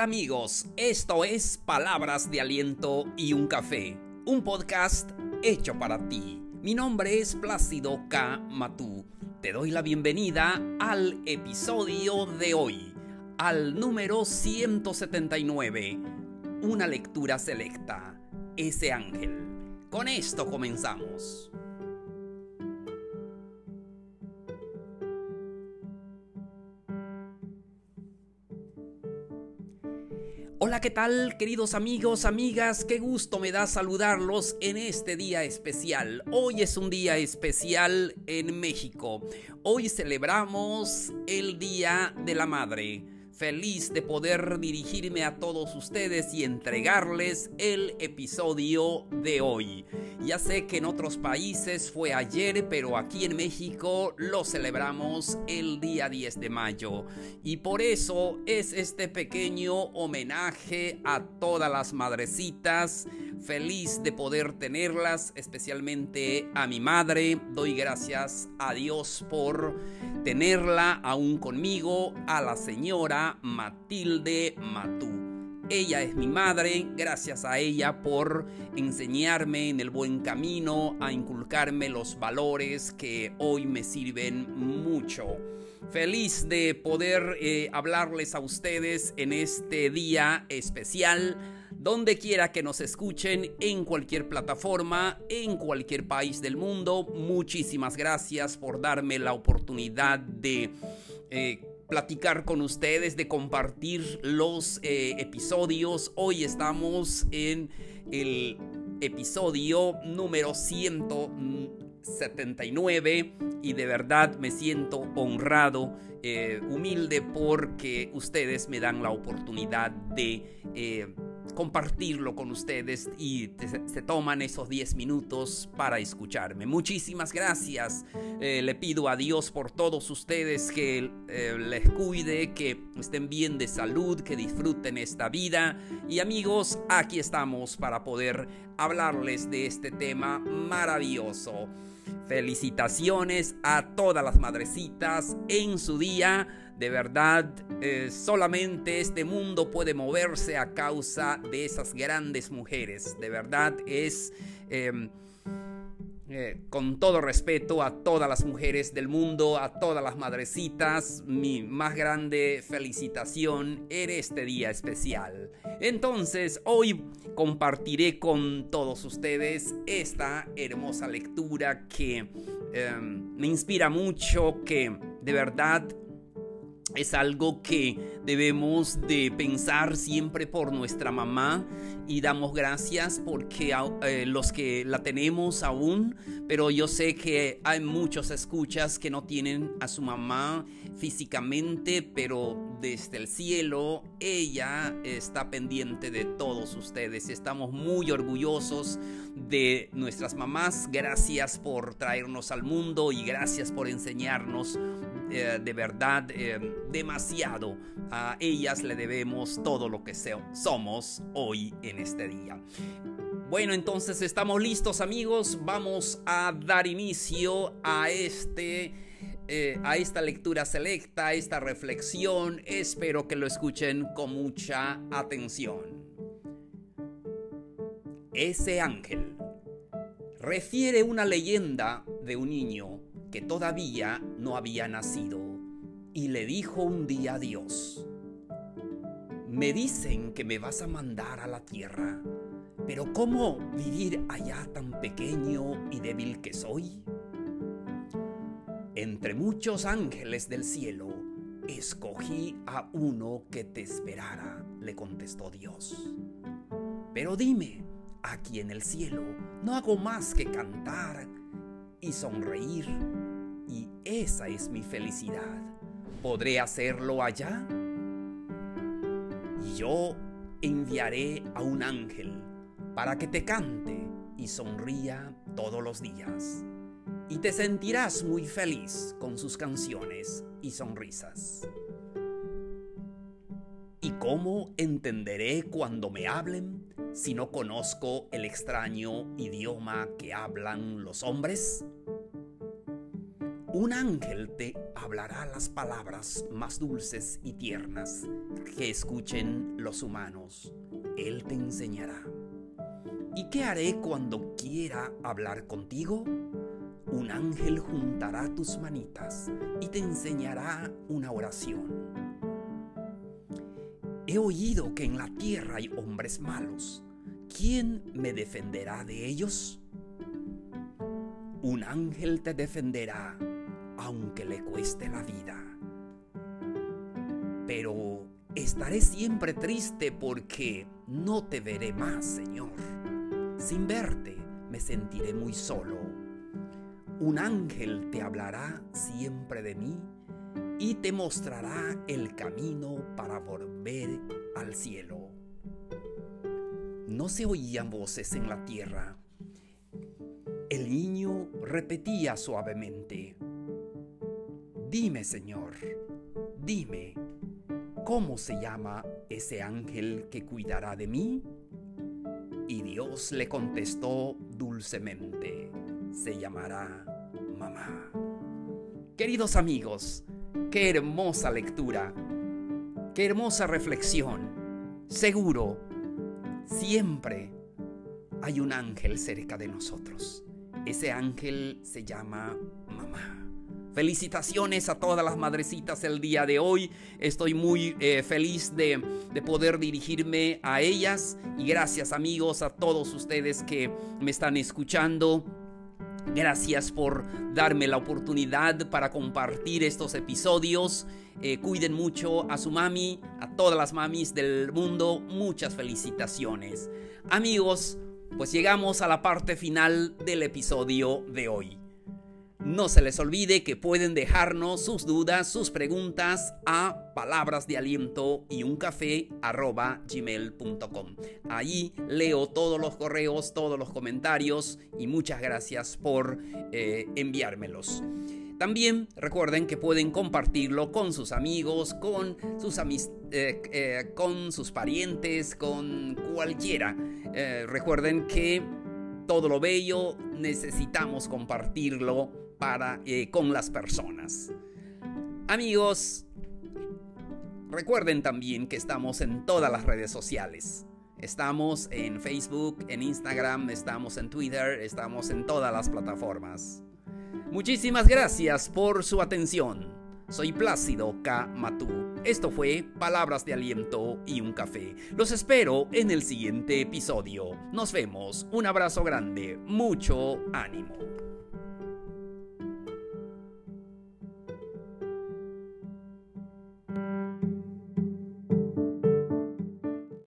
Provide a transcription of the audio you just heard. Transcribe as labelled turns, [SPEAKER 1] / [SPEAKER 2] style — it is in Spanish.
[SPEAKER 1] amigos? Esto es Palabras de Aliento y un Café, un podcast hecho para ti. Mi nombre es Plácido K. Matú. Te doy la bienvenida al episodio de hoy, al número 179, una lectura selecta, ese ángel. Con esto comenzamos. Hola, ¿qué tal queridos amigos, amigas? Qué gusto me da saludarlos en este día especial. Hoy es un día especial en México. Hoy celebramos el Día de la Madre feliz de poder dirigirme a todos ustedes y entregarles el episodio de hoy. Ya sé que en otros países fue ayer, pero aquí en México lo celebramos el día 10 de mayo. Y por eso es este pequeño homenaje a todas las madrecitas. Feliz de poder tenerlas, especialmente a mi madre. Doy gracias a Dios por tenerla aún conmigo, a la señora Matilde Matú. Ella es mi madre, gracias a ella por enseñarme en el buen camino, a inculcarme los valores que hoy me sirven mucho. Feliz de poder eh, hablarles a ustedes en este día especial donde quiera que nos escuchen, en cualquier plataforma, en cualquier país del mundo. Muchísimas gracias por darme la oportunidad de eh, platicar con ustedes, de compartir los eh, episodios. Hoy estamos en el episodio número 179 y de verdad me siento honrado, eh, humilde porque ustedes me dan la oportunidad de compartirlo con ustedes y se toman esos 10 minutos para escucharme. Muchísimas gracias. Eh, le pido a Dios por todos ustedes que eh, les cuide, que estén bien de salud, que disfruten esta vida. Y amigos, aquí estamos para poder hablarles de este tema maravilloso. Felicitaciones a todas las madrecitas en su día de verdad, eh, solamente este mundo puede moverse a causa de esas grandes mujeres. De verdad es... Em, eh, con todo respeto a todas las mujeres del mundo, a todas las madrecitas, mi más grande felicitación en este día especial. Entonces, hoy compartiré con todos ustedes esta hermosa lectura que em, me inspira mucho, que de verdad es algo que debemos de pensar siempre por nuestra mamá y damos gracias porque eh, los que la tenemos aún, pero yo sé que hay muchos escuchas que no tienen a su mamá físicamente, pero desde el cielo ella está pendiente de todos ustedes. Estamos muy orgullosos de nuestras mamás. Gracias por traernos al mundo y gracias por enseñarnos eh, de verdad eh, demasiado. A ellas le debemos todo lo que somos hoy en este día. Bueno, entonces estamos listos amigos. Vamos a dar inicio a este... Eh, a esta lectura selecta, a esta reflexión. Espero que lo escuchen con mucha atención. Ese ángel refiere una leyenda de un niño que todavía no había nacido, y le dijo un día a Dios, me dicen que me vas a mandar a la tierra, pero ¿cómo vivir allá tan pequeño y débil que soy? Entre muchos ángeles del cielo, escogí a uno que te esperara, le contestó Dios. Pero dime, aquí en el cielo no hago más que cantar y sonreír esa es mi felicidad. ¿Podré hacerlo allá? Y yo enviaré a un ángel para que te cante y sonría todos los días. Y te sentirás muy feliz con sus canciones y sonrisas. ¿Y cómo entenderé cuando me hablen si no conozco el extraño idioma que hablan los hombres? Un ángel te hablará las palabras más dulces y tiernas que escuchen los humanos. Él te enseñará. ¿Y qué haré cuando quiera hablar contigo? Un ángel juntará tus manitas y te enseñará una oración. He oído que en la tierra hay hombres malos. ¿Quién me defenderá de ellos? Un ángel te defenderá aunque le cueste la vida. Pero estaré siempre triste porque no te veré más, Señor. Sin verte me sentiré muy solo. Un ángel te hablará siempre de mí y te mostrará el camino para volver al cielo. No se oían voces en la tierra. El niño repetía suavemente, Dime, Señor, dime, ¿cómo se llama ese ángel que cuidará de mí? Y Dios le contestó dulcemente, se llamará mamá. Queridos amigos, qué hermosa lectura, qué hermosa reflexión. Seguro, siempre hay un ángel cerca de nosotros. Ese ángel se llama mamá. Felicitaciones a todas las madrecitas el día de hoy. Estoy muy eh, feliz de, de, poder dirigirme a ellas. Y gracias amigos a todos ustedes que me están escuchando. Gracias por darme la oportunidad para compartir estos episodios. Eh, cuiden mucho a su mami, a todas las mamis del mundo. Muchas felicitaciones. Amigos, pues llegamos a la parte final del episodio de hoy. No se les olvide que pueden dejarnos sus dudas, sus preguntas a palabras de aliento y un café gmail.com. Allí leo todos los correos, todos los comentarios y muchas gracias por eh, enviármelos. También recuerden que pueden compartirlo con sus amigos, con sus, eh, eh, con sus parientes, con cualquiera. recuerden que todo lo bello necesitamos compartirlo para, eh, con las personas. Amigos, recuerden también que estamos en todas las redes sociales. Estamos en Facebook, en Instagram, estamos en Twitter, estamos en todas las plataformas. Muchísimas gracias por su atención. Soy Plácido K. Matú. Esto fue Palabras de Aliento y un Café. Los espero en el siguiente episodio. Nos vemos. Un abrazo grande. Mucho ánimo.